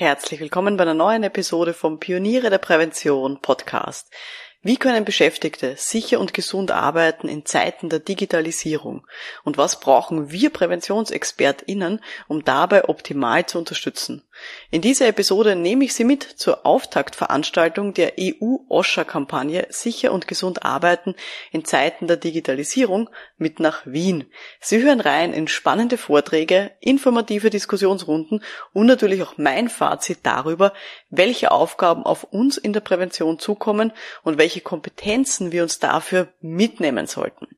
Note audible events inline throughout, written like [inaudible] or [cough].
Herzlich willkommen bei einer neuen Episode vom Pioniere der Prävention Podcast. Wie können Beschäftigte sicher und gesund arbeiten in Zeiten der Digitalisierung? Und was brauchen wir PräventionsexpertInnen, um dabei optimal zu unterstützen? In dieser Episode nehme ich Sie mit zur Auftaktveranstaltung der EU-OSHA-Kampagne Sicher und gesund arbeiten in Zeiten der Digitalisierung mit nach Wien. Sie hören rein in spannende Vorträge, informative Diskussionsrunden und natürlich auch mein Fazit darüber, welche Aufgaben auf uns in der Prävention zukommen und welche Kompetenzen wir uns dafür mitnehmen sollten.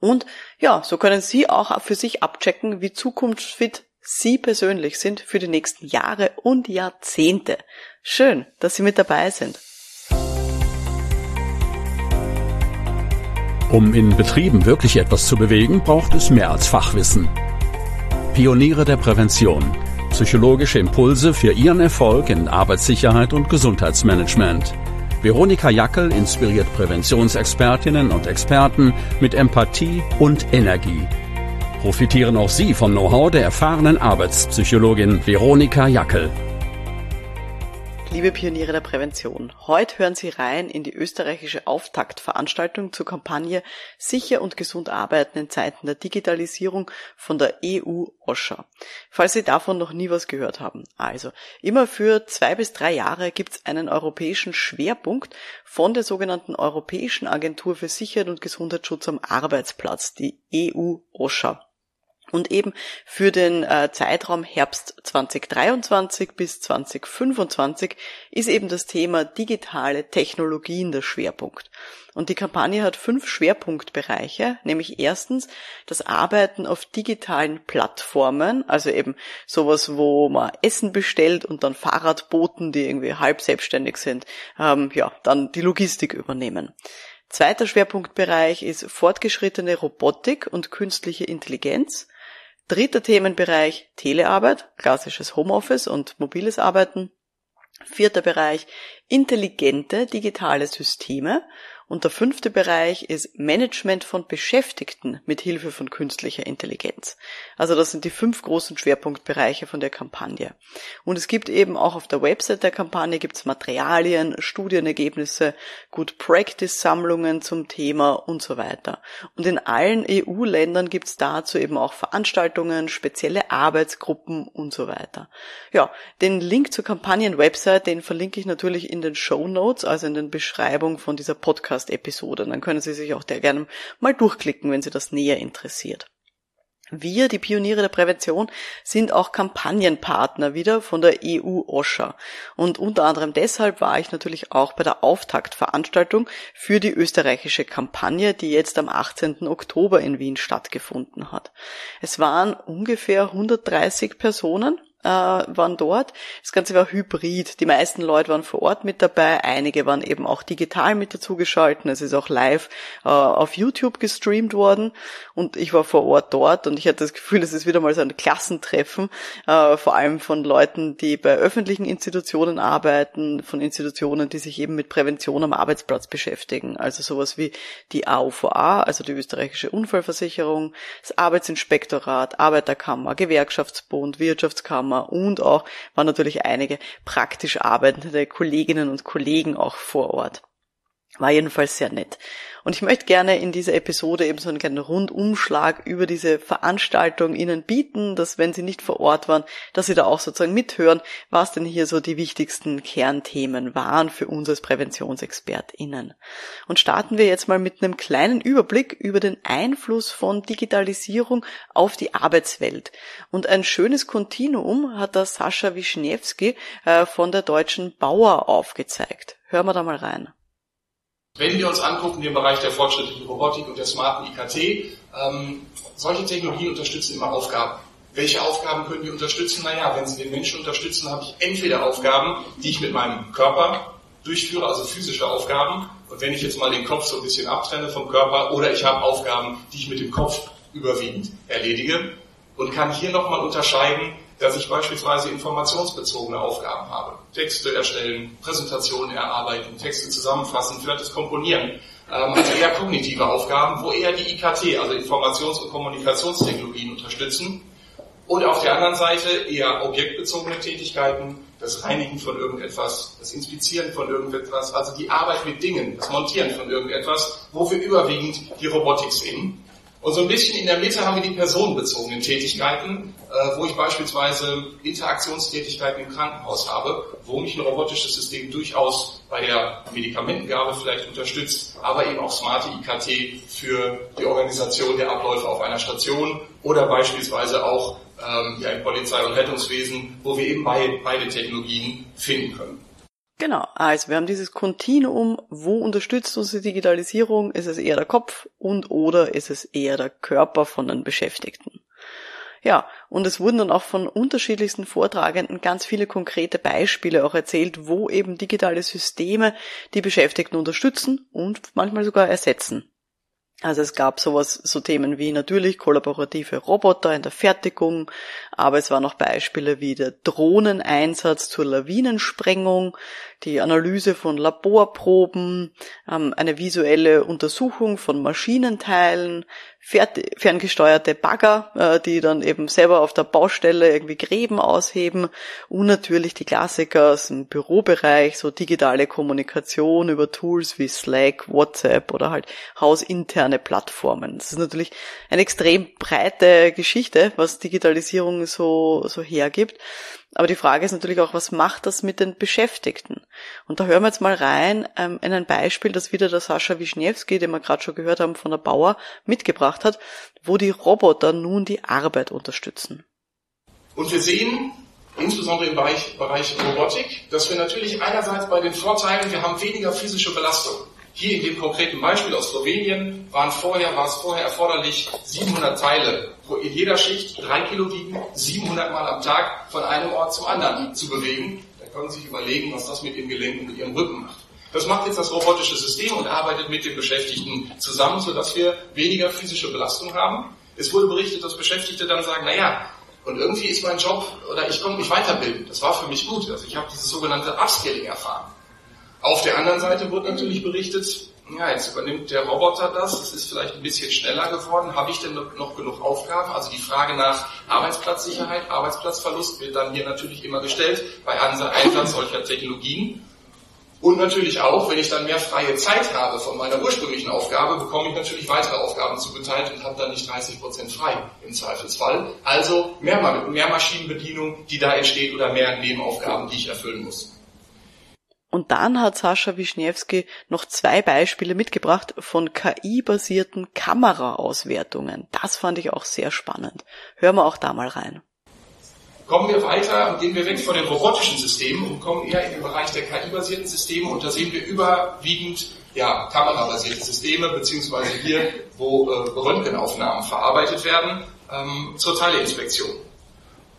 Und ja, so können Sie auch für sich abchecken, wie zukunftsfit Sie persönlich sind für die nächsten Jahre und Jahrzehnte. Schön, dass Sie mit dabei sind. Um in Betrieben wirklich etwas zu bewegen, braucht es mehr als Fachwissen. Pioniere der Prävention. Psychologische Impulse für Ihren Erfolg in Arbeitssicherheit und Gesundheitsmanagement. Veronika Jackel inspiriert Präventionsexpertinnen und Experten mit Empathie und Energie profitieren auch Sie vom Know-how der erfahrenen Arbeitspsychologin Veronika Jackel. Liebe Pioniere der Prävention, heute hören Sie rein in die österreichische Auftaktveranstaltung zur Kampagne Sicher und gesund arbeiten in Zeiten der Digitalisierung von der EU OSHA. Falls Sie davon noch nie was gehört haben. Also, immer für zwei bis drei Jahre gibt es einen europäischen Schwerpunkt von der sogenannten Europäischen Agentur für Sicherheit und Gesundheitsschutz am Arbeitsplatz, die EU OSHA. Und eben für den äh, Zeitraum Herbst 2023 bis 2025 ist eben das Thema digitale Technologien der Schwerpunkt. Und die Kampagne hat fünf Schwerpunktbereiche, nämlich erstens das Arbeiten auf digitalen Plattformen, also eben sowas, wo man Essen bestellt und dann Fahrradboten, die irgendwie halb selbstständig sind, ähm, ja, dann die Logistik übernehmen. Zweiter Schwerpunktbereich ist fortgeschrittene Robotik und künstliche Intelligenz. Dritter Themenbereich Telearbeit, klassisches Homeoffice und mobiles Arbeiten. Vierter Bereich intelligente digitale Systeme und der fünfte Bereich ist Management von Beschäftigten mit Hilfe von künstlicher Intelligenz. Also das sind die fünf großen Schwerpunktbereiche von der Kampagne. Und es gibt eben auch auf der Website der Kampagne gibt's Materialien, Studienergebnisse, Good Practice Sammlungen zum Thema und so weiter. Und in allen EU-Ländern gibt's dazu eben auch Veranstaltungen, spezielle Arbeitsgruppen und so weiter. Ja, den Link zur Kampagnen-Website, den verlinke ich natürlich in den Show Notes, also in den Beschreibungen von dieser Podcast Podcast-Episode. Dann können Sie sich auch der gerne mal durchklicken, wenn Sie das näher interessiert. Wir, die Pioniere der Prävention, sind auch Kampagnenpartner wieder von der EU OSHA. Und unter anderem deshalb war ich natürlich auch bei der Auftaktveranstaltung für die österreichische Kampagne, die jetzt am 18. Oktober in Wien stattgefunden hat. Es waren ungefähr 130 Personen äh, waren dort. Das Ganze war hybrid. Die meisten Leute waren vor Ort mit dabei, einige waren eben auch digital mit dazugeschalten. Es ist auch live äh, auf YouTube gestreamt worden und ich war vor Ort dort und ich hatte das Gefühl, es ist wieder mal so ein Klassentreffen, äh, vor allem von Leuten, die bei öffentlichen Institutionen arbeiten, von Institutionen, die sich eben mit Prävention am Arbeitsplatz beschäftigen. Also sowas wie die AUVA, also die österreichische Unfallversicherung, das Arbeitsinspektorat, Arbeiterkammer, Gewerkschaftsbund, Wirtschaftskammer, Kammer und auch waren natürlich einige praktisch arbeitende Kolleginnen und Kollegen auch vor Ort. War jedenfalls sehr nett. Und ich möchte gerne in dieser Episode eben so einen kleinen Rundumschlag über diese Veranstaltung Ihnen bieten, dass wenn Sie nicht vor Ort waren, dass Sie da auch sozusagen mithören, was denn hier so die wichtigsten Kernthemen waren für uns als PräventionsexpertInnen. Und starten wir jetzt mal mit einem kleinen Überblick über den Einfluss von Digitalisierung auf die Arbeitswelt. Und ein schönes Kontinuum hat da Sascha Wischniewski äh, von der Deutschen Bauer aufgezeigt. Hören wir da mal rein. Wenn wir uns angucken, den Bereich der fortschrittlichen Robotik und der smarten IKT, ähm, solche Technologien unterstützen immer Aufgaben. Welche Aufgaben können die unterstützen? Naja, wenn sie den Menschen unterstützen, habe ich entweder Aufgaben, die ich mit meinem Körper durchführe, also physische Aufgaben. Und wenn ich jetzt mal den Kopf so ein bisschen abtrenne vom Körper, oder ich habe Aufgaben, die ich mit dem Kopf überwiegend erledige und kann hier nochmal unterscheiden, dass ich beispielsweise informationsbezogene Aufgaben habe. Texte erstellen, Präsentationen erarbeiten, Texte zusammenfassen, vielleicht das Komponieren. Ähm, also eher kognitive Aufgaben, wo eher die IKT, also Informations- und Kommunikationstechnologien unterstützen. Und auf der anderen Seite eher objektbezogene Tätigkeiten, das Reinigen von irgendetwas, das Inspizieren von irgendetwas, also die Arbeit mit Dingen, das Montieren von irgendetwas, wo wir überwiegend die Robotik sehen. Und so ein bisschen in der Mitte haben wir die personenbezogenen Tätigkeiten, äh, wo ich beispielsweise Interaktionstätigkeiten im Krankenhaus habe, wo mich ein robotisches System durchaus bei der Medikamentengabe vielleicht unterstützt, aber eben auch smarte IKT für die Organisation der Abläufe auf einer Station oder beispielsweise auch ähm, ja, im Polizei- und Rettungswesen, wo wir eben beide Technologien finden können. Genau, also wir haben dieses Kontinuum, wo unterstützt uns die Digitalisierung? Ist es eher der Kopf und oder ist es eher der Körper von den Beschäftigten? Ja, und es wurden dann auch von unterschiedlichsten Vortragenden ganz viele konkrete Beispiele auch erzählt, wo eben digitale Systeme die Beschäftigten unterstützen und manchmal sogar ersetzen. Also es gab sowas, so Themen wie natürlich kollaborative Roboter in der Fertigung, aber es waren auch Beispiele wie der Drohneneinsatz zur Lawinensprengung, die Analyse von Laborproben, ähm, eine visuelle Untersuchung von Maschinenteilen, ferngesteuerte Bagger, äh, die dann eben selber auf der Baustelle irgendwie Gräben ausheben und natürlich die Klassiker aus dem Bürobereich, so digitale Kommunikation über Tools wie Slack, WhatsApp oder halt hausinterne Plattformen. Das ist natürlich eine extrem breite Geschichte, was Digitalisierung so, so hergibt. Aber die Frage ist natürlich auch, was macht das mit den Beschäftigten? Und da hören wir jetzt mal rein ähm, in ein Beispiel, das wieder der Sascha Wischniewski, den wir gerade schon gehört haben von der Bauer, mitgebracht hat, wo die Roboter nun die Arbeit unterstützen. Und wir sehen, insbesondere im Bereich, Bereich Robotik, dass wir natürlich einerseits bei den Vorteilen, wir haben weniger physische Belastung. Hier in dem konkreten Beispiel aus Slowenien waren vorher, war es vorher erforderlich, 700 Teile in jeder Schicht drei Kilo wiegen, 700 Mal am Tag von einem Ort zum anderen zu bewegen. Da können Sie sich überlegen, was das mit Ihren Gelenken und Ihrem Rücken macht. Das macht jetzt das robotische System und arbeitet mit den Beschäftigten zusammen, sodass wir weniger physische Belastung haben. Es wurde berichtet, dass Beschäftigte dann sagen, naja, und irgendwie ist mein Job oder ich konnte mich weiterbilden. Das war für mich gut. Also ich habe dieses sogenannte Upscaling erfahren. Auf der anderen Seite wird natürlich berichtet, ja, jetzt übernimmt der Roboter das, es ist vielleicht ein bisschen schneller geworden. Habe ich denn noch genug Aufgaben? Also die Frage nach Arbeitsplatzsicherheit, Arbeitsplatzverlust wird dann hier natürlich immer gestellt bei Einsatz [laughs] solcher Technologien. Und natürlich auch, wenn ich dann mehr freie Zeit habe von meiner ursprünglichen Aufgabe, bekomme ich natürlich weitere Aufgaben zugeteilt und habe dann nicht 30 Prozent frei im Zweifelsfall. Also mehr, mehr Maschinenbedienung, die da entsteht oder mehr Nebenaufgaben, die ich erfüllen muss. Und dann hat Sascha Wischniewski noch zwei Beispiele mitgebracht von KI-basierten Kameraauswertungen. Das fand ich auch sehr spannend. Hören wir auch da mal rein. Kommen wir weiter und gehen wir weg von den robotischen Systemen und kommen eher in den Bereich der KI-basierten Systeme und da sehen wir überwiegend ja, kamerabasierte Systeme, beziehungsweise hier, wo äh, Röntgenaufnahmen verarbeitet werden, ähm, zur Teileinspektion,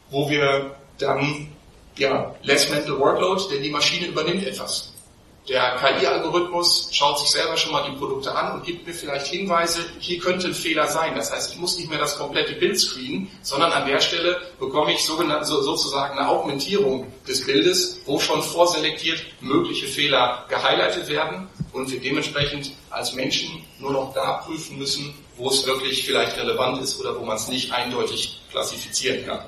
wo wir dann ja, less mental workload, denn die Maschine übernimmt etwas. Der KI-Algorithmus schaut sich selber schon mal die Produkte an und gibt mir vielleicht Hinweise, hier könnte ein Fehler sein. Das heißt, ich muss nicht mehr das komplette Bild screenen, sondern an der Stelle bekomme ich sozusagen eine Augmentierung des Bildes, wo schon vorselektiert mögliche Fehler gehighlightet werden und wir dementsprechend als Menschen nur noch da prüfen müssen, wo es wirklich vielleicht relevant ist oder wo man es nicht eindeutig klassifizieren kann.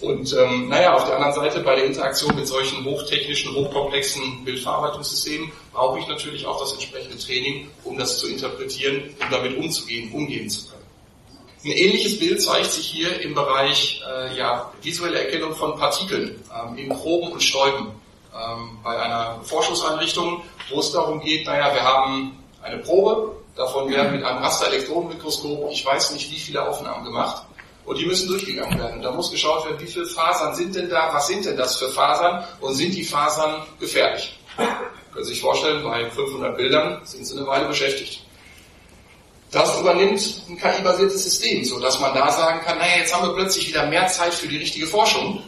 Und ähm, naja, auf der anderen Seite bei der Interaktion mit solchen hochtechnischen, hochkomplexen Bildverarbeitungssystemen brauche ich natürlich auch das entsprechende Training, um das zu interpretieren, um damit umzugehen, umgehen zu können. Ein ähnliches Bild zeigt sich hier im Bereich äh, ja, visuelle Erkennung von Partikeln ähm, in Proben und Stäuben ähm, bei einer Forschungseinrichtung, wo es darum geht, naja, wir haben eine Probe, davon werden mit einem Rasterelektronenmikroskop, ich weiß nicht wie viele Aufnahmen gemacht, und die müssen durchgegangen werden. Da muss geschaut werden, wie viele Fasern sind denn da, was sind denn das für Fasern und sind die Fasern gefährlich? Können Sie sich vorstellen, bei 500 Bildern sind Sie eine Weile beschäftigt. Das übernimmt ein KI-basiertes System, so dass man da sagen kann, naja, jetzt haben wir plötzlich wieder mehr Zeit für die richtige Forschung.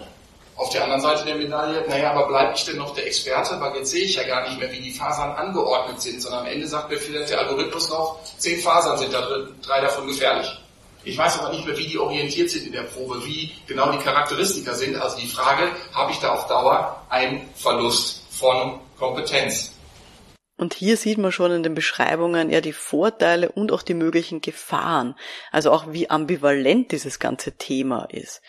Auf der anderen Seite der Medaille, naja, aber bleibe ich denn noch der Experte, weil jetzt sehe ich ja gar nicht mehr, wie die Fasern angeordnet sind, sondern am Ende sagt mir vielleicht der Algorithmus noch, zehn Fasern sind da drin, drei davon gefährlich. Ich weiß aber nicht mehr, wie die orientiert sind in der Probe, wie genau die Charakteristika sind. Also die Frage, habe ich da auf Dauer einen Verlust von Kompetenz? Und hier sieht man schon in den Beschreibungen ja die Vorteile und auch die möglichen Gefahren. Also auch wie ambivalent dieses ganze Thema ist.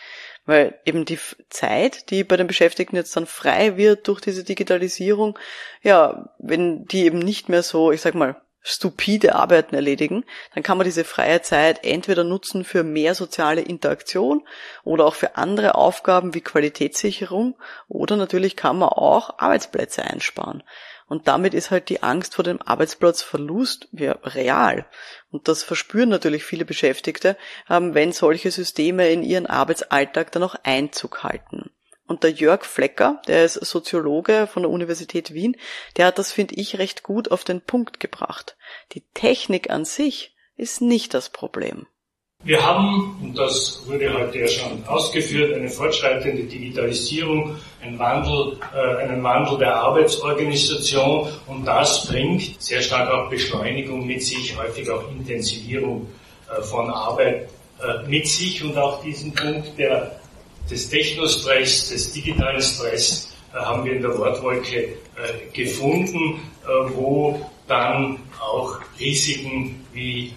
Weil eben die Zeit, die bei den Beschäftigten jetzt dann frei wird durch diese Digitalisierung, ja, wenn die eben nicht mehr so, ich sag mal, stupide Arbeiten erledigen, dann kann man diese freie Zeit entweder nutzen für mehr soziale Interaktion oder auch für andere Aufgaben wie Qualitätssicherung oder natürlich kann man auch Arbeitsplätze einsparen. Und damit ist halt die Angst vor dem Arbeitsplatzverlust ja, real. Und das verspüren natürlich viele Beschäftigte, ähm, wenn solche Systeme in ihren Arbeitsalltag dann auch Einzug halten. Und der Jörg Flecker, der ist Soziologe von der Universität Wien, der hat das, finde ich, recht gut auf den Punkt gebracht. Die Technik an sich ist nicht das Problem. Wir haben, und das wurde heute ja schon ausgeführt, eine fortschreitende Digitalisierung, einen Wandel, äh, einen Wandel der Arbeitsorganisation und das bringt sehr stark auch Beschleunigung mit sich, häufig auch Intensivierung äh, von Arbeit äh, mit sich und auch diesen Punkt der des Technostress, des digitalen Stress äh, haben wir in der Wortwolke äh, gefunden, äh, wo dann auch Risiken wie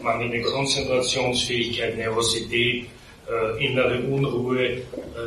mangelnde Konzentrationsfähigkeit, Nervosität, innere Unruhe,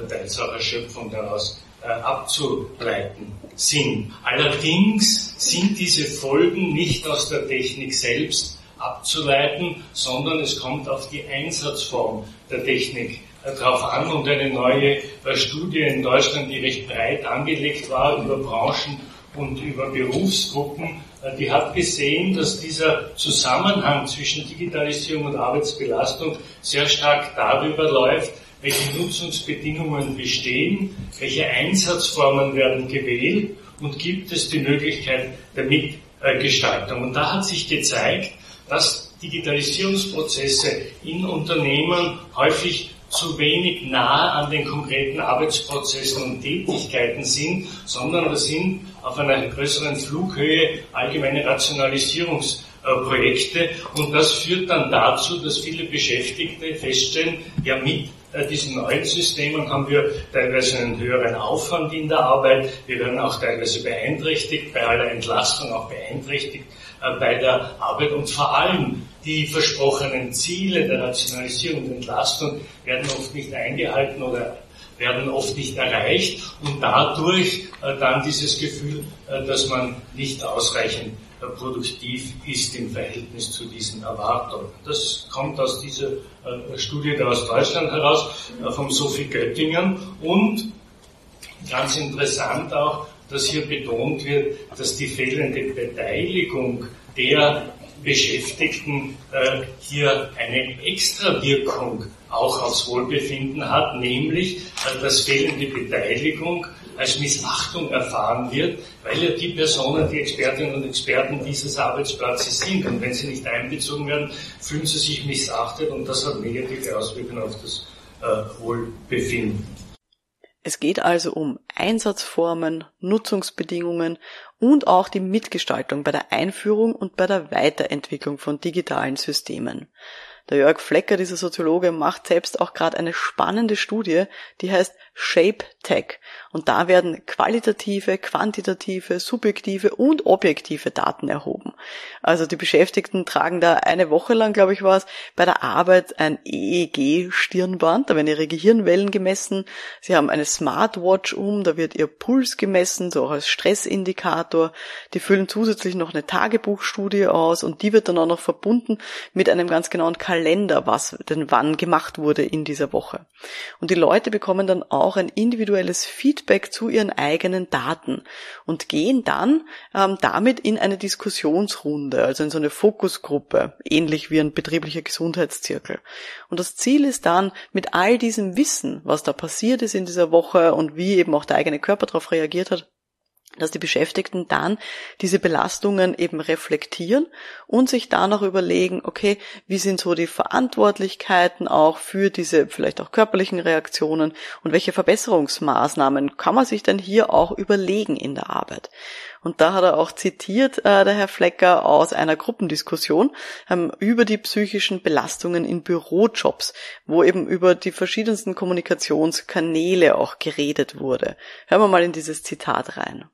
teils auch Erschöpfung daraus abzuleiten sind. Allerdings sind diese Folgen nicht aus der Technik selbst abzuleiten, sondern es kommt auf die Einsatzform der Technik darauf an und eine neue äh, Studie in Deutschland, die recht breit angelegt war über Branchen und über Berufsgruppen, äh, die hat gesehen, dass dieser Zusammenhang zwischen Digitalisierung und Arbeitsbelastung sehr stark darüber läuft, welche Nutzungsbedingungen bestehen, welche Einsatzformen werden gewählt und gibt es die Möglichkeit der Mitgestaltung. Und da hat sich gezeigt, dass Digitalisierungsprozesse in Unternehmen häufig zu wenig nah an den konkreten Arbeitsprozessen und Tätigkeiten sind, sondern das sind auf einer größeren Flughöhe allgemeine Rationalisierungsprojekte. Und das führt dann dazu, dass viele Beschäftigte feststellen, ja mit äh, diesen neuen Systemen haben wir teilweise einen höheren Aufwand in der Arbeit. Wir werden auch teilweise beeinträchtigt, bei aller Entlastung auch beeinträchtigt äh, bei der Arbeit und vor allem die versprochenen Ziele der Rationalisierung und Entlastung werden oft nicht eingehalten oder werden oft nicht erreicht und dadurch äh, dann dieses Gefühl, äh, dass man nicht ausreichend äh, produktiv ist im Verhältnis zu diesen Erwartungen. Das kommt aus dieser Studie da aus Deutschland heraus, vom Sophie Göttingen und ganz interessant auch, dass hier betont wird, dass die fehlende Beteiligung der Beschäftigten äh, hier eine Extrawirkung auch aufs Wohlbefinden hat, nämlich äh, dass fehlende Beteiligung als Missachtung erfahren wird, weil ja die Personen, die Expertinnen und Experten dieses Arbeitsplatzes sind. Und wenn sie nicht einbezogen werden, fühlen sie sich missachtet und das hat negative Auswirkungen auf das äh, Wohlbefinden. Es geht also um Einsatzformen, Nutzungsbedingungen und auch die Mitgestaltung bei der Einführung und bei der Weiterentwicklung von digitalen Systemen. Der Jörg Flecker, dieser Soziologe, macht selbst auch gerade eine spannende Studie, die heißt Shape Tech. Und da werden qualitative, quantitative, subjektive und objektive Daten erhoben. Also die Beschäftigten tragen da eine Woche lang, glaube ich, war es, bei der Arbeit ein EEG-Stirnband, da werden ihre Gehirnwellen gemessen. Sie haben eine Smartwatch um, da wird ihr Puls gemessen, so auch als Stressindikator. Die füllen zusätzlich noch eine Tagebuchstudie aus und die wird dann auch noch verbunden mit einem ganz genauen Kalender, was denn wann gemacht wurde in dieser Woche. Und die Leute bekommen dann auch ein individuelles Feedback zu ihren eigenen Daten und gehen dann ähm, damit in eine Diskussionsrunde, also in so eine Fokusgruppe, ähnlich wie ein betrieblicher Gesundheitszirkel. Und das Ziel ist dann, mit all diesem Wissen, was da passiert ist in dieser Woche und wie eben auch der eigene Körper darauf reagiert hat, dass die Beschäftigten dann diese Belastungen eben reflektieren und sich dann auch überlegen, okay, wie sind so die Verantwortlichkeiten auch für diese vielleicht auch körperlichen Reaktionen und welche Verbesserungsmaßnahmen kann man sich denn hier auch überlegen in der Arbeit. Und da hat er auch zitiert, äh, der Herr Flecker, aus einer Gruppendiskussion ähm, über die psychischen Belastungen in Bürojobs, wo eben über die verschiedensten Kommunikationskanäle auch geredet wurde. Hören wir mal in dieses Zitat rein.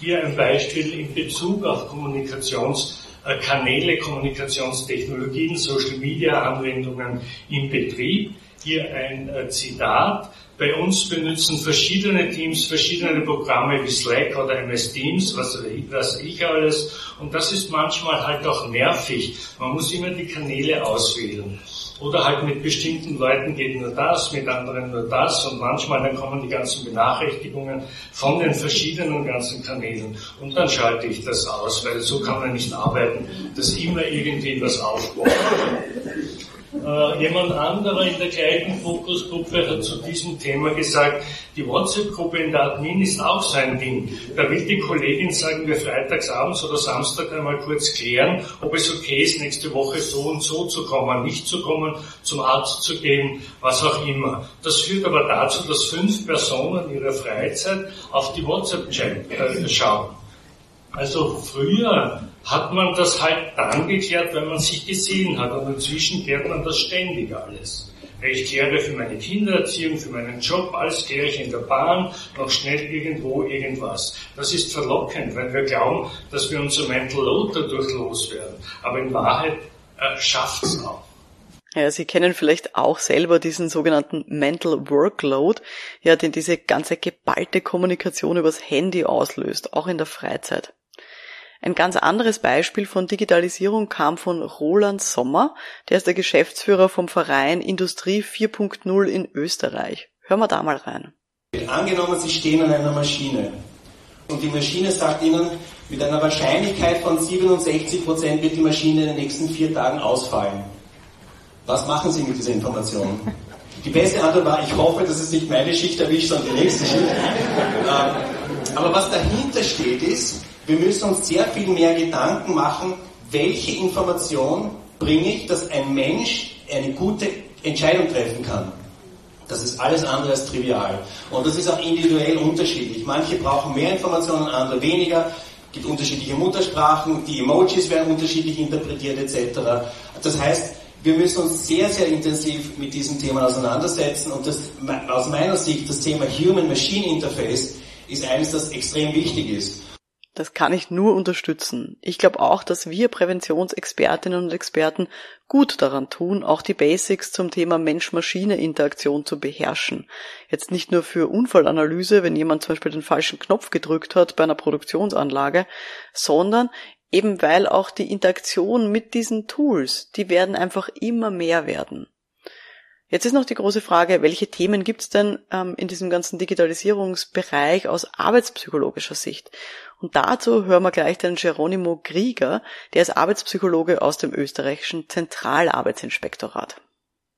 Hier ein Beispiel in Bezug auf Kommunikationskanäle, Kommunikationstechnologien, Social Media Anwendungen im Betrieb. hier ein äh, Zitat. Bei uns benutzen verschiedene Teams verschiedene Programme wie Slack oder MS Teams, was weiß ich alles. Und das ist manchmal halt auch nervig. Man muss immer die Kanäle auswählen. Oder halt mit bestimmten Leuten geht nur das, mit anderen nur das und manchmal dann kommen die ganzen Benachrichtigungen von den verschiedenen ganzen Kanälen und dann schalte ich das aus, weil so kann man nicht arbeiten, dass immer irgendwie was aufbaut. Äh, jemand anderer in der gleichen Fokusgruppe hat zu diesem Thema gesagt, die WhatsApp-Gruppe in der Admin ist auch sein Ding. Da will die Kollegin, sagen wir, freitagsabends oder Samstag einmal kurz klären, ob es okay ist, nächste Woche so und so zu kommen, nicht zu kommen, zum Arzt zu gehen, was auch immer. Das führt aber dazu, dass fünf Personen ihrer Freizeit auf die WhatsApp-Chat äh, schauen. Also früher hat man das halt dann geklärt, wenn man sich gesehen hat. Und inzwischen klärt man das ständig alles. Ich kläre für meine Kindererziehung, für meinen Job, alles kläre ich in der Bahn, noch schnell irgendwo irgendwas. Das ist verlockend, weil wir glauben, dass wir unser Mental Load dadurch loswerden. Aber in Wahrheit äh, schafft es auch. Ja, Sie kennen vielleicht auch selber diesen sogenannten Mental Workload, ja, den diese ganze geballte Kommunikation übers Handy auslöst, auch in der Freizeit. Ein ganz anderes Beispiel von Digitalisierung kam von Roland Sommer, der ist der Geschäftsführer vom Verein Industrie 4.0 in Österreich. Hören wir da mal rein. Angenommen, Sie stehen an einer Maschine und die Maschine sagt Ihnen, mit einer Wahrscheinlichkeit von 67 Prozent wird die Maschine in den nächsten vier Tagen ausfallen. Was machen Sie mit dieser Information? Die beste Antwort war, ich hoffe, dass es nicht meine Schicht erwischt, sondern die nächste Schicht. Ähm, aber was dahinter steht, ist, wir müssen uns sehr viel mehr Gedanken machen, welche Information bringe ich, dass ein Mensch eine gute Entscheidung treffen kann. Das ist alles andere als trivial. Und das ist auch individuell unterschiedlich. Manche brauchen mehr Informationen, andere weniger. Es gibt unterschiedliche Muttersprachen, die Emojis werden unterschiedlich interpretiert etc. Das heißt, wir müssen uns sehr, sehr intensiv mit diesen Themen auseinandersetzen und das, aus meiner Sicht das Thema Human-Machine Interface ist eines, das extrem wichtig ist. Das kann ich nur unterstützen. Ich glaube auch, dass wir Präventionsexpertinnen und Experten gut daran tun, auch die Basics zum Thema Mensch-Maschine-Interaktion zu beherrschen. Jetzt nicht nur für Unfallanalyse, wenn jemand zum Beispiel den falschen Knopf gedrückt hat bei einer Produktionsanlage, sondern eben weil auch die Interaktion mit diesen Tools, die werden einfach immer mehr werden. Jetzt ist noch die große Frage, welche Themen gibt es denn ähm, in diesem ganzen Digitalisierungsbereich aus arbeitspsychologischer Sicht? Und dazu hören wir gleich den Geronimo Krieger, der ist Arbeitspsychologe aus dem österreichischen Zentralarbeitsinspektorat.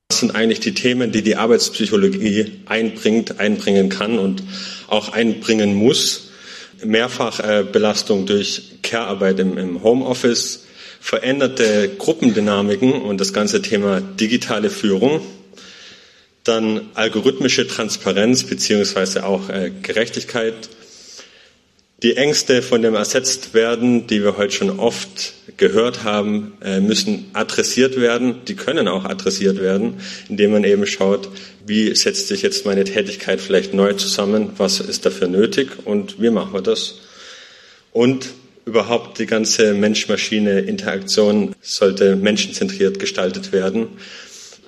Das sind eigentlich die Themen, die die Arbeitspsychologie einbringt, einbringen kann und auch einbringen muss. Mehrfachbelastung durch Care-Arbeit im Homeoffice, veränderte Gruppendynamiken und das ganze Thema digitale Führung dann algorithmische Transparenz beziehungsweise auch äh, Gerechtigkeit, die Ängste von dem ersetzt werden, die wir heute schon oft gehört haben, äh, müssen adressiert werden. Die können auch adressiert werden, indem man eben schaut, wie setzt sich jetzt meine Tätigkeit vielleicht neu zusammen, was ist dafür nötig und wie machen wir das. Und überhaupt die ganze Mensch-Maschine-Interaktion sollte menschenzentriert gestaltet werden.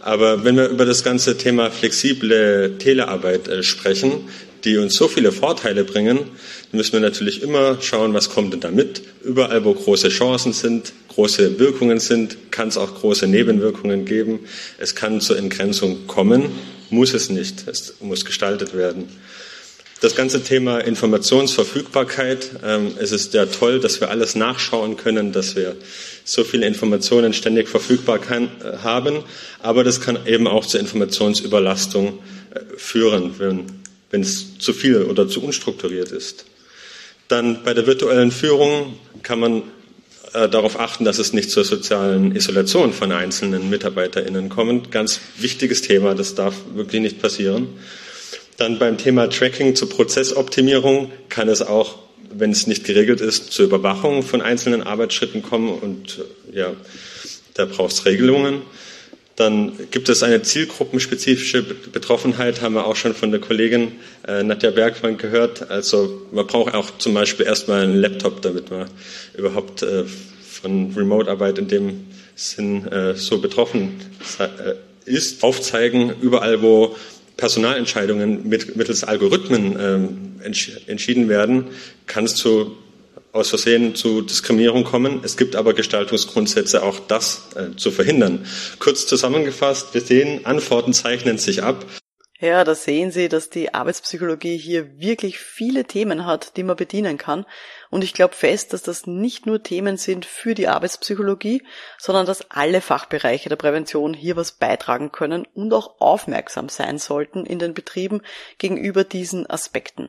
Aber wenn wir über das ganze Thema flexible Telearbeit äh, sprechen, die uns so viele Vorteile bringen, müssen wir natürlich immer schauen, was kommt denn damit. Überall, wo große Chancen sind, große Wirkungen sind, kann es auch große Nebenwirkungen geben. Es kann zur Entgrenzung kommen, muss es nicht. Es muss gestaltet werden. Das ganze Thema Informationsverfügbarkeit. Ähm, es ist ja toll, dass wir alles nachschauen können, dass wir so viele Informationen ständig verfügbar kann, äh, haben. Aber das kann eben auch zur Informationsüberlastung äh, führen, wenn, es zu viel oder zu unstrukturiert ist. Dann bei der virtuellen Führung kann man äh, darauf achten, dass es nicht zur sozialen Isolation von einzelnen MitarbeiterInnen kommt. Ganz wichtiges Thema, das darf wirklich nicht passieren. Dann beim Thema Tracking zur Prozessoptimierung kann es auch, wenn es nicht geregelt ist, zur Überwachung von einzelnen Arbeitsschritten kommen und ja, da braucht es Regelungen. Dann gibt es eine zielgruppenspezifische Betroffenheit, haben wir auch schon von der Kollegin äh, Nadja Bergmann gehört. Also man braucht auch zum Beispiel erstmal einen Laptop, damit man überhaupt äh, von Remote-Arbeit in dem Sinn äh, so betroffen äh, ist, aufzeigen, überall wo Personalentscheidungen mit, mittels Algorithmen ähm, entschieden werden, kann es zu aus Versehen zu Diskriminierung kommen. Es gibt aber Gestaltungsgrundsätze, auch das äh, zu verhindern. Kurz zusammengefasst, wir sehen, Antworten zeichnen sich ab. Ja, da sehen Sie, dass die Arbeitspsychologie hier wirklich viele Themen hat, die man bedienen kann. Und ich glaube fest, dass das nicht nur Themen sind für die Arbeitspsychologie, sondern dass alle Fachbereiche der Prävention hier was beitragen können und auch aufmerksam sein sollten in den Betrieben gegenüber diesen Aspekten.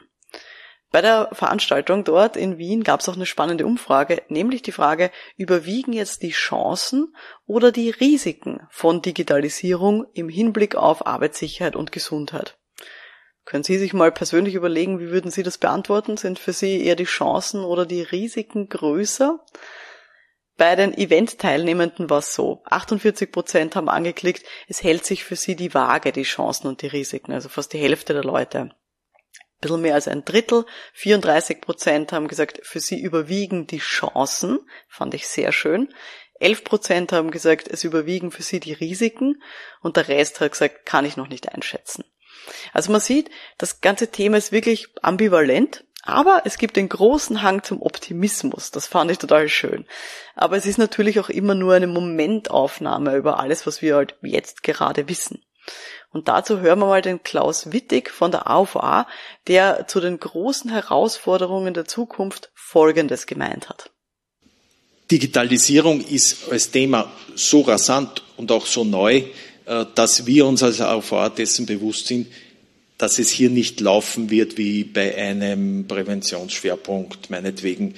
Bei der Veranstaltung dort in Wien gab es auch eine spannende Umfrage, nämlich die Frage, überwiegen jetzt die Chancen oder die Risiken von Digitalisierung im Hinblick auf Arbeitssicherheit und Gesundheit? Können Sie sich mal persönlich überlegen, wie würden Sie das beantworten? Sind für Sie eher die Chancen oder die Risiken größer? Bei den Event-Teilnehmenden war es so. 48 Prozent haben angeklickt, es hält sich für sie die Waage, die Chancen und die Risiken, also fast die Hälfte der Leute bisschen mehr als ein Drittel, 34 Prozent haben gesagt, für sie überwiegen die Chancen, fand ich sehr schön. 11 Prozent haben gesagt, es überwiegen für sie die Risiken und der Rest hat gesagt, kann ich noch nicht einschätzen. Also man sieht, das ganze Thema ist wirklich ambivalent, aber es gibt den großen Hang zum Optimismus. Das fand ich total schön. Aber es ist natürlich auch immer nur eine Momentaufnahme über alles, was wir halt jetzt gerade wissen. Und dazu hören wir mal den Klaus Wittig von der AUVA, der zu den großen Herausforderungen der Zukunft Folgendes gemeint hat. Digitalisierung ist als Thema so rasant und auch so neu, dass wir uns als AUVA dessen bewusst sind, dass es hier nicht laufen wird wie bei einem Präventionsschwerpunkt, meinetwegen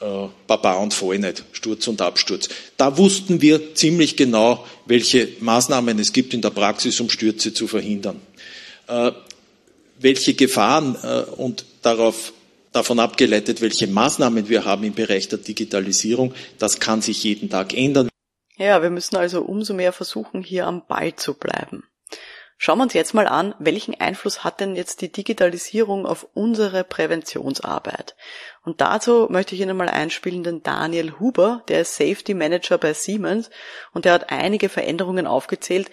äh, Baba und Fall nicht, Sturz und Absturz. Da wussten wir ziemlich genau, welche Maßnahmen es gibt in der Praxis, um Stürze zu verhindern. Äh, welche Gefahren äh, und darauf, davon abgeleitet, welche Maßnahmen wir haben im Bereich der Digitalisierung, das kann sich jeden Tag ändern. Ja, wir müssen also umso mehr versuchen, hier am Ball zu bleiben. Schauen wir uns jetzt mal an, welchen Einfluss hat denn jetzt die Digitalisierung auf unsere Präventionsarbeit? Und dazu möchte ich Ihnen mal einspielen den Daniel Huber, der ist Safety Manager bei Siemens und der hat einige Veränderungen aufgezählt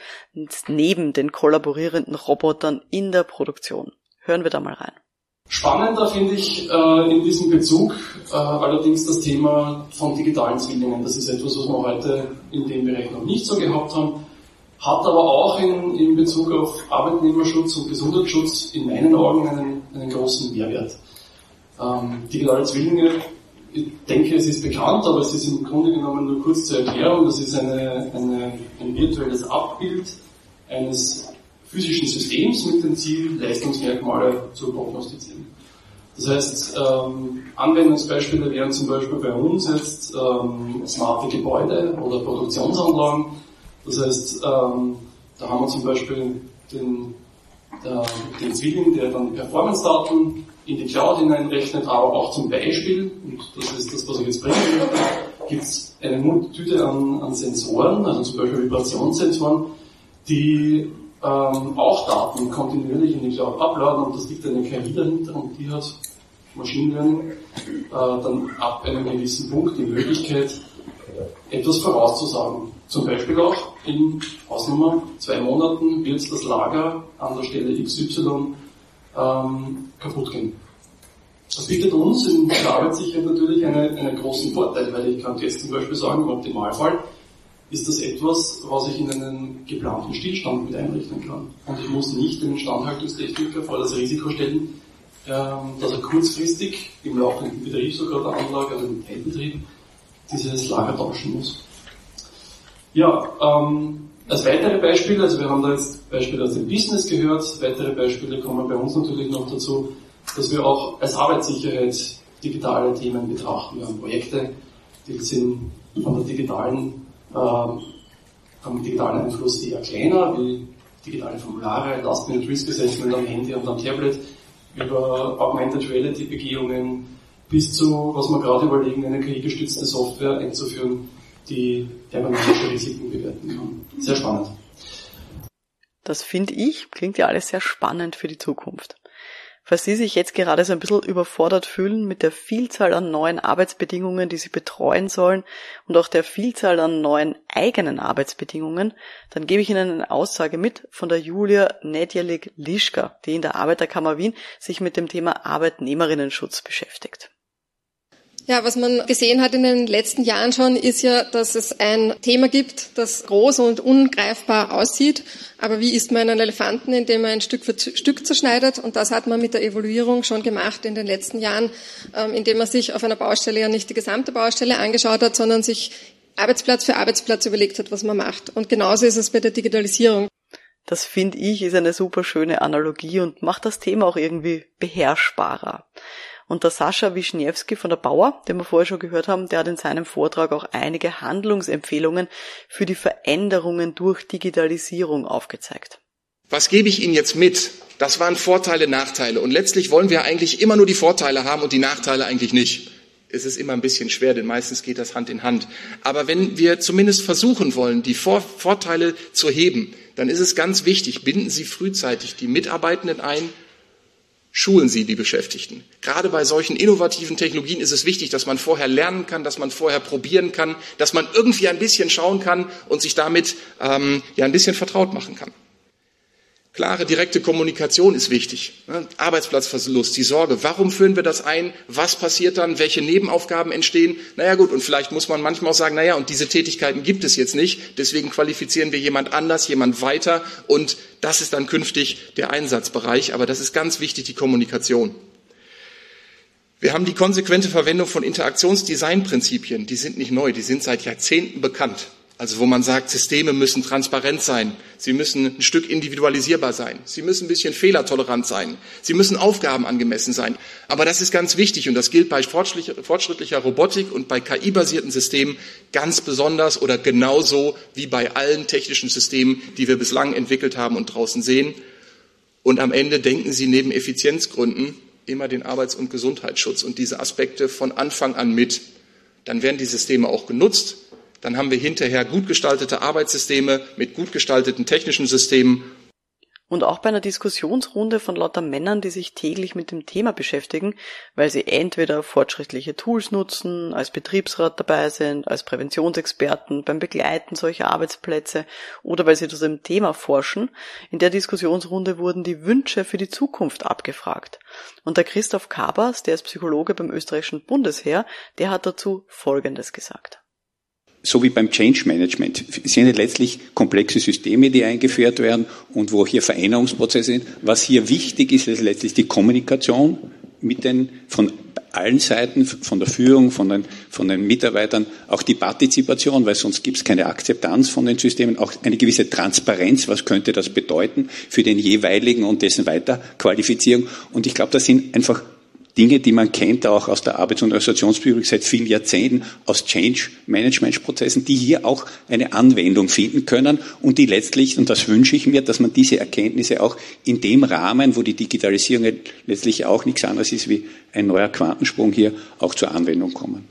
neben den kollaborierenden Robotern in der Produktion. Hören wir da mal rein. Spannender finde ich äh, in diesem Bezug äh, allerdings das Thema von digitalen Zwillingen. Das ist etwas, was wir heute in dem Bereich noch nicht so gehabt haben hat aber auch in, in Bezug auf Arbeitnehmerschutz und Gesundheitsschutz in meinen Augen einen, einen großen Mehrwert. Ähm, digitale Zwillinge, ich denke, es ist bekannt, aber es ist im Grunde genommen nur kurz zur Erklärung. Das ist eine, eine, ein virtuelles Abbild eines physischen Systems mit dem Ziel, Leistungsmerkmale zu prognostizieren. Das heißt, ähm, Anwendungsbeispiele wären zum Beispiel bei uns jetzt ähm, smarte Gebäude oder Produktionsanlagen, das heißt, ähm, da haben wir zum Beispiel den, der, den Zwilling, der dann Performance-Daten in die Cloud hineinrechnet, aber auch zum Beispiel, und das ist das, was ich jetzt bringen möchte, gibt es eine Multitude an, an Sensoren, also zum Beispiel Vibrationssensoren, die ähm, auch Daten kontinuierlich in die Cloud uploaden und das liegt eine KI dahinter und die hat Machine Learning äh, dann ab einem gewissen Punkt die Möglichkeit, etwas vorauszusagen. Zum Beispiel auch in Hausnummer zwei Monaten wird das Lager an der Stelle XY ähm, kaputt gehen. Das bietet uns in der Arbeitssicherheit natürlich einen, einen großen Vorteil, weil ich kann jetzt zum Beispiel sagen, im Optimalfall ist das etwas, was ich in einen geplanten Stillstand mit einrechnen kann. Und ich muss nicht den Instandhaltungstechniker vor das Risiko stellen, ähm, dass er kurzfristig im laufenden Betrieb sogar der Anlage, also im Teilbetrieb, dieses Lager tauschen muss. Ja, ähm, als weitere Beispiele, also wir haben da jetzt Beispiele aus dem Business gehört, weitere Beispiele kommen bei uns natürlich noch dazu, dass wir auch als Arbeitssicherheit digitale Themen betrachten. Wir haben Projekte, die sind von der digitalen, äh, vom digitalen Einfluss eher kleiner, wie digitale Formulare, Last-Minute Risk Assessment am Handy und am Tablet, über Augmented Reality Begehungen, bis zu, was wir gerade überlegen, eine KI-gestützte Software einzuführen, die thermodynamische Risiken bewerten kann. Sehr spannend. Das finde ich, klingt ja alles sehr spannend für die Zukunft. Falls Sie sich jetzt gerade so ein bisschen überfordert fühlen mit der Vielzahl an neuen Arbeitsbedingungen, die Sie betreuen sollen und auch der Vielzahl an neuen eigenen Arbeitsbedingungen, dann gebe ich Ihnen eine Aussage mit von der Julia Nedjelik-Lischka, die in der Arbeiterkammer Wien sich mit dem Thema Arbeitnehmerinnenschutz beschäftigt. Ja, was man gesehen hat in den letzten Jahren schon, ist ja, dass es ein Thema gibt, das groß und ungreifbar aussieht. Aber wie isst man einen Elefanten, indem man ein Stück für Stück zerschneidet? Und das hat man mit der Evaluierung schon gemacht in den letzten Jahren, ähm, indem man sich auf einer Baustelle ja nicht die gesamte Baustelle angeschaut hat, sondern sich Arbeitsplatz für Arbeitsplatz überlegt hat, was man macht. Und genauso ist es bei der Digitalisierung. Das finde ich ist eine super schöne Analogie und macht das Thema auch irgendwie beherrschbarer. Und der Sascha Wischniewski von der Bauer, den wir vorher schon gehört haben, der hat in seinem Vortrag auch einige Handlungsempfehlungen für die Veränderungen durch Digitalisierung aufgezeigt. Was gebe ich Ihnen jetzt mit? Das waren Vorteile, Nachteile. Und letztlich wollen wir eigentlich immer nur die Vorteile haben und die Nachteile eigentlich nicht. Es ist immer ein bisschen schwer, denn meistens geht das Hand in Hand. Aber wenn wir zumindest versuchen wollen, die Vor Vorteile zu heben, dann ist es ganz wichtig, binden Sie frühzeitig die Mitarbeitenden ein, schulen Sie die Beschäftigten. Gerade bei solchen innovativen Technologien ist es wichtig, dass man vorher lernen kann, dass man vorher probieren kann, dass man irgendwie ein bisschen schauen kann und sich damit ähm, ja ein bisschen vertraut machen kann. Klare, direkte Kommunikation ist wichtig. Arbeitsplatzverlust, die Sorge. Warum führen wir das ein? Was passiert dann? Welche Nebenaufgaben entstehen? Naja gut, und vielleicht muss man manchmal auch sagen, naja, und diese Tätigkeiten gibt es jetzt nicht. Deswegen qualifizieren wir jemand anders, jemand weiter. Und das ist dann künftig der Einsatzbereich. Aber das ist ganz wichtig, die Kommunikation. Wir haben die konsequente Verwendung von Interaktionsdesignprinzipien. Die sind nicht neu, die sind seit Jahrzehnten bekannt. Also wo man sagt, Systeme müssen transparent sein, sie müssen ein Stück individualisierbar sein, sie müssen ein bisschen fehlertolerant sein, sie müssen Aufgaben angemessen sein. Aber das ist ganz wichtig und das gilt bei fortschrittlicher Robotik und bei KI-basierten Systemen ganz besonders oder genauso wie bei allen technischen Systemen, die wir bislang entwickelt haben und draußen sehen. Und am Ende denken Sie neben Effizienzgründen immer den Arbeits- und Gesundheitsschutz und diese Aspekte von Anfang an mit. Dann werden die Systeme auch genutzt dann haben wir hinterher gut gestaltete Arbeitssysteme mit gut gestalteten technischen Systemen. Und auch bei einer Diskussionsrunde von lauter Männern, die sich täglich mit dem Thema beschäftigen, weil sie entweder fortschrittliche Tools nutzen, als Betriebsrat dabei sind, als Präventionsexperten beim Begleiten solcher Arbeitsplätze oder weil sie zu dem Thema forschen. In der Diskussionsrunde wurden die Wünsche für die Zukunft abgefragt. Und der Christoph Kabers, der ist Psychologe beim österreichischen Bundesheer, der hat dazu Folgendes gesagt so wie beim Change Management. Es sind letztlich komplexe Systeme, die eingeführt werden und wo hier Veränderungsprozesse sind. Was hier wichtig ist, ist letztlich die Kommunikation mit den, von allen Seiten, von der Führung, von den, von den Mitarbeitern, auch die Partizipation, weil sonst gibt es keine Akzeptanz von den Systemen, auch eine gewisse Transparenz, was könnte das bedeuten für den jeweiligen und dessen Weiterqualifizierung. Und ich glaube, das sind einfach Dinge, die man kennt auch aus der Arbeits- und Organisationspsychologie seit vielen Jahrzehnten, aus Change-Management-Prozessen, die hier auch eine Anwendung finden können und die letztlich, und das wünsche ich mir, dass man diese Erkenntnisse auch in dem Rahmen, wo die Digitalisierung letztlich auch nichts anderes ist wie ein neuer Quantensprung hier, auch zur Anwendung kommen.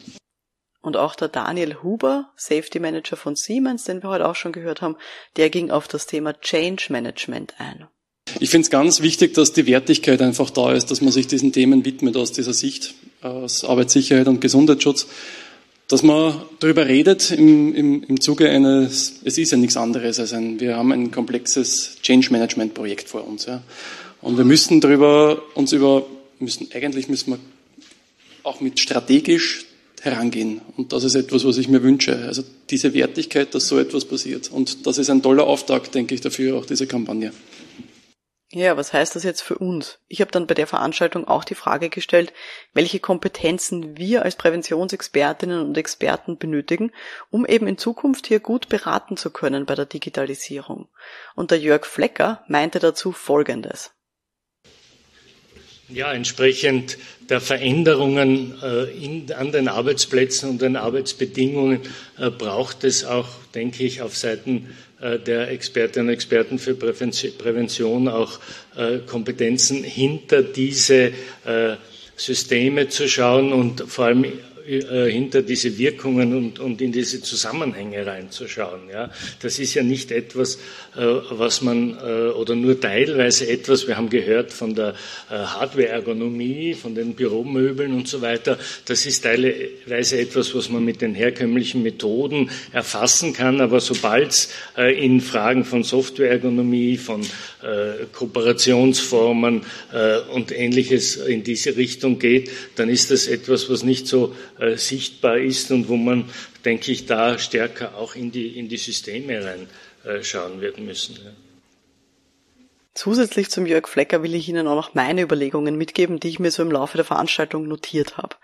Und auch der Daniel Huber, Safety Manager von Siemens, den wir heute auch schon gehört haben, der ging auf das Thema Change Management ein. Ich finde es ganz wichtig, dass die Wertigkeit einfach da ist, dass man sich diesen Themen widmet aus dieser Sicht, aus Arbeitssicherheit und Gesundheitsschutz, dass man darüber redet im, im, im Zuge eines, es ist ja nichts anderes als ein, wir haben ein komplexes Change Management Projekt vor uns, ja. Und wir müssen darüber uns über, müssen, eigentlich müssen wir auch mit strategisch herangehen. Und das ist etwas, was ich mir wünsche. Also diese Wertigkeit, dass so etwas passiert. Und das ist ein toller Auftakt, denke ich, dafür, auch diese Kampagne. Ja, was heißt das jetzt für uns? Ich habe dann bei der Veranstaltung auch die Frage gestellt, welche Kompetenzen wir als Präventionsexpertinnen und Experten benötigen, um eben in Zukunft hier gut beraten zu können bei der Digitalisierung. Und der Jörg Flecker meinte dazu Folgendes. Ja, entsprechend der Veränderungen äh, in, an den Arbeitsplätzen und den Arbeitsbedingungen äh, braucht es auch, denke ich, auf Seiten der Expertinnen und Experten für Prävention auch äh, Kompetenzen hinter diese äh, Systeme zu schauen und vor allem äh, hinter diese Wirkungen und, und in diese Zusammenhänge reinzuschauen. Ja, das ist ja nicht etwas, äh, was man äh, oder nur teilweise etwas. Wir haben gehört von der äh, Hardware-Ergonomie, von den Büromöbeln und so weiter. Das ist teilweise etwas, was man mit den herkömmlichen Methoden erfassen kann. Aber sobald es äh, in Fragen von Software-Ergonomie, von äh, Kooperationsformen und Ähnliches in diese Richtung geht, dann ist das etwas, was nicht so äh, sichtbar ist und wo man, denke ich, da stärker auch in die, in die Systeme reinschauen äh, wird müssen. Zusätzlich zum Jörg Flecker will ich Ihnen auch noch meine Überlegungen mitgeben, die ich mir so im Laufe der Veranstaltung notiert habe.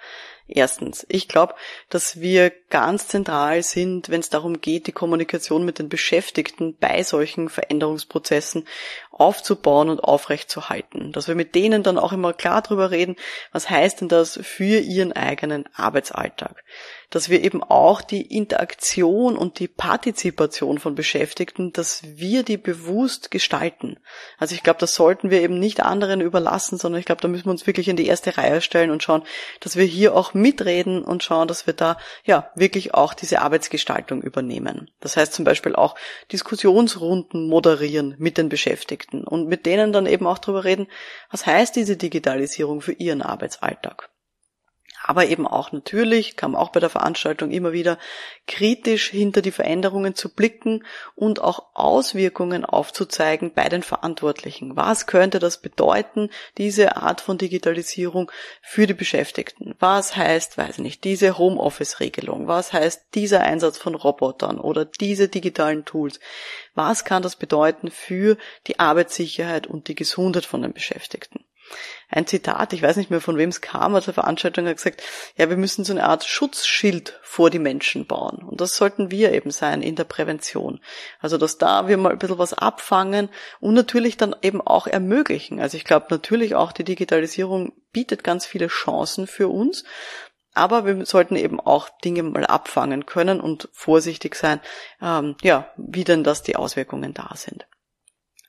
Erstens, ich glaube, dass wir ganz zentral sind, wenn es darum geht, die Kommunikation mit den Beschäftigten bei solchen Veränderungsprozessen aufzubauen und aufrechtzuerhalten. Dass wir mit denen dann auch immer klar drüber reden, was heißt denn das für ihren eigenen Arbeitsalltag dass wir eben auch die Interaktion und die Partizipation von Beschäftigten, dass wir die bewusst gestalten. Also ich glaube, das sollten wir eben nicht anderen überlassen, sondern ich glaube, da müssen wir uns wirklich in die erste Reihe stellen und schauen, dass wir hier auch mitreden und schauen, dass wir da ja wirklich auch diese Arbeitsgestaltung übernehmen. Das heißt zum Beispiel auch Diskussionsrunden moderieren mit den Beschäftigten und mit denen dann eben auch darüber reden, was heißt diese Digitalisierung für ihren Arbeitsalltag aber eben auch natürlich, kam auch bei der Veranstaltung immer wieder, kritisch hinter die Veränderungen zu blicken und auch Auswirkungen aufzuzeigen bei den Verantwortlichen. Was könnte das bedeuten, diese Art von Digitalisierung für die Beschäftigten? Was heißt, weiß nicht, diese Homeoffice-Regelung? Was heißt dieser Einsatz von Robotern oder diese digitalen Tools? Was kann das bedeuten für die Arbeitssicherheit und die Gesundheit von den Beschäftigten? Ein Zitat, ich weiß nicht mehr von wem es kam, aus der Veranstaltung hat gesagt, ja, wir müssen so eine Art Schutzschild vor die Menschen bauen. Und das sollten wir eben sein in der Prävention. Also, dass da wir mal ein bisschen was abfangen und natürlich dann eben auch ermöglichen. Also ich glaube natürlich auch die Digitalisierung bietet ganz viele Chancen für uns. Aber wir sollten eben auch Dinge mal abfangen können und vorsichtig sein, ähm, ja, wie denn das die Auswirkungen da sind.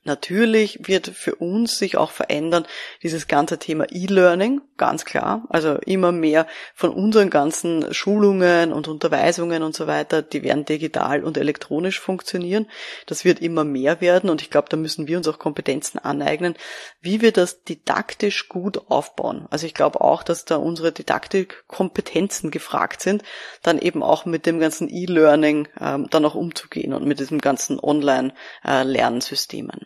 Natürlich wird für uns sich auch verändern dieses ganze Thema E-Learning, ganz klar. Also immer mehr von unseren ganzen Schulungen und Unterweisungen und so weiter, die werden digital und elektronisch funktionieren. Das wird immer mehr werden und ich glaube, da müssen wir uns auch Kompetenzen aneignen, wie wir das didaktisch gut aufbauen. Also ich glaube auch, dass da unsere Didaktikkompetenzen gefragt sind, dann eben auch mit dem ganzen E-Learning ähm, dann auch umzugehen und mit diesem ganzen Online-Lernsystemen.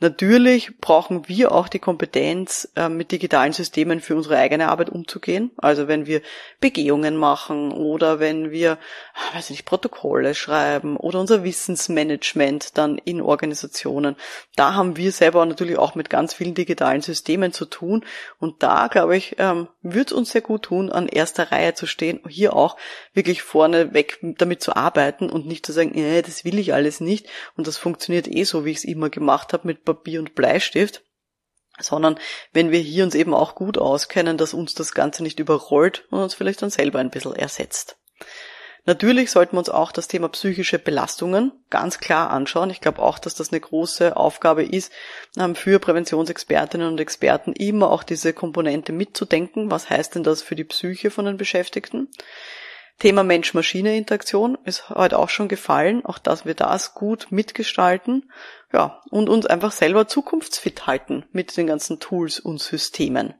Natürlich brauchen wir auch die Kompetenz, äh, mit digitalen Systemen für unsere eigene Arbeit umzugehen. Also wenn wir Begehungen machen oder wenn wir, ah, weiß nicht, Protokolle schreiben oder unser Wissensmanagement dann in Organisationen. Da haben wir selber natürlich auch mit ganz vielen digitalen Systemen zu tun. Und da, glaube ich, ähm, wird es uns sehr gut tun, an erster Reihe zu stehen, hier auch wirklich vorne weg damit zu arbeiten und nicht zu sagen, nee, das will ich alles nicht und das funktioniert eh so, wie ich es immer gemacht habe mit Papier und Bleistift, sondern wenn wir hier uns eben auch gut auskennen, dass uns das Ganze nicht überrollt und uns vielleicht dann selber ein bisschen ersetzt. Natürlich sollten wir uns auch das Thema psychische Belastungen ganz klar anschauen. Ich glaube auch, dass das eine große Aufgabe ist, ähm, für Präventionsexpertinnen und Experten immer auch diese Komponente mitzudenken. Was heißt denn das für die Psyche von den Beschäftigten? Thema Mensch-Maschine-Interaktion ist heute auch schon gefallen, auch dass wir das gut mitgestalten, ja, und uns einfach selber zukunftsfit halten mit den ganzen Tools und Systemen.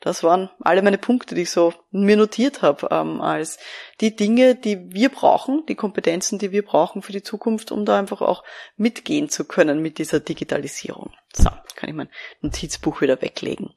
Das waren alle meine Punkte, die ich so mir notiert habe, ähm, als die Dinge, die wir brauchen, die Kompetenzen, die wir brauchen für die Zukunft, um da einfach auch mitgehen zu können mit dieser Digitalisierung. So, kann ich mein Notizbuch wieder weglegen.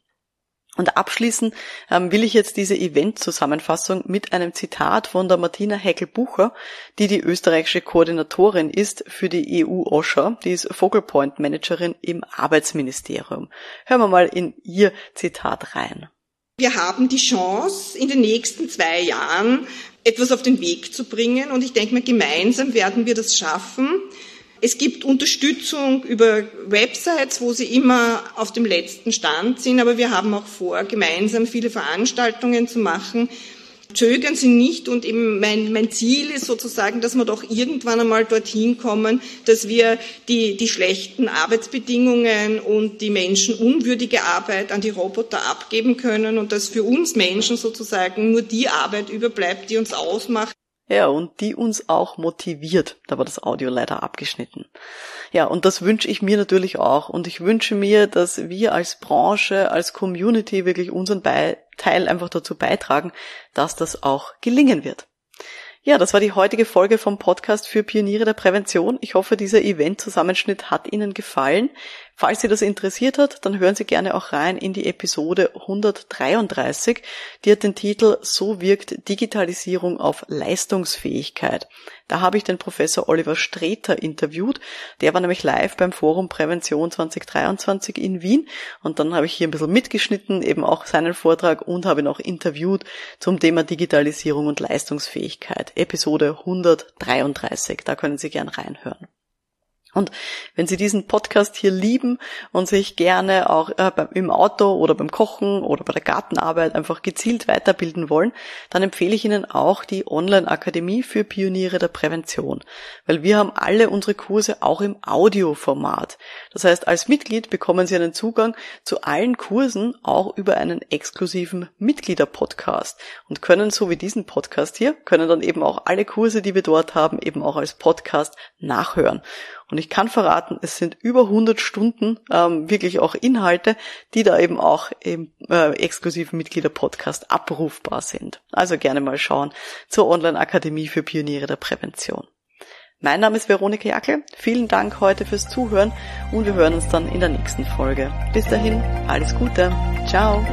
Und abschließen ähm, will ich jetzt diese Event-Zusammenfassung mit einem Zitat von der Martina Heckel-Bucher, die die österreichische Koordinatorin ist für die EU-OSHA, die ist Focal Point Managerin im Arbeitsministerium. Hören wir mal in ihr Zitat rein. Wir haben die Chance, in den nächsten zwei Jahren etwas auf den Weg zu bringen und ich denke mal, gemeinsam werden wir das schaffen, es gibt Unterstützung über Websites, wo sie immer auf dem letzten Stand sind, aber wir haben auch vor, gemeinsam viele Veranstaltungen zu machen, zögern Sie nicht und eben mein, mein Ziel ist sozusagen, dass wir doch irgendwann einmal dorthin kommen, dass wir die, die schlechten Arbeitsbedingungen und die menschenunwürdige Arbeit an die Roboter abgeben können und dass für uns Menschen sozusagen nur die Arbeit überbleibt, die uns ausmacht. Ja, und die uns auch motiviert. Da war das Audio leider abgeschnitten. Ja, und das wünsche ich mir natürlich auch. Und ich wünsche mir, dass wir als Branche, als Community wirklich unseren Teil einfach dazu beitragen, dass das auch gelingen wird. Ja, das war die heutige Folge vom Podcast für Pioniere der Prävention. Ich hoffe, dieser Event-Zusammenschnitt hat Ihnen gefallen. Falls Sie das interessiert hat, dann hören Sie gerne auch rein in die Episode 133. Die hat den Titel So wirkt Digitalisierung auf Leistungsfähigkeit. Da habe ich den Professor Oliver Streter interviewt. Der war nämlich live beim Forum Prävention 2023 in Wien. Und dann habe ich hier ein bisschen mitgeschnitten, eben auch seinen Vortrag und habe ihn auch interviewt zum Thema Digitalisierung und Leistungsfähigkeit. Episode 133. Da können Sie gern reinhören. Und wenn Sie diesen Podcast hier lieben und sich gerne auch äh, im Auto oder beim Kochen oder bei der Gartenarbeit einfach gezielt weiterbilden wollen, dann empfehle ich Ihnen auch die Online-Akademie für Pioniere der Prävention. Weil wir haben alle unsere Kurse auch im Audioformat. Das heißt, als Mitglied bekommen Sie einen Zugang zu allen Kursen auch über einen exklusiven Mitgliederpodcast und können so wie diesen Podcast hier, können dann eben auch alle Kurse, die wir dort haben, eben auch als Podcast nachhören. Und ich kann verraten, es sind über 100 Stunden ähm, wirklich auch Inhalte, die da eben auch im äh, exklusiven Mitgliederpodcast abrufbar sind. Also gerne mal schauen zur Online-Akademie für Pioniere der Prävention. Mein Name ist Veronika Jackel. Vielen Dank heute fürs Zuhören und wir hören uns dann in der nächsten Folge. Bis dahin, alles Gute. Ciao.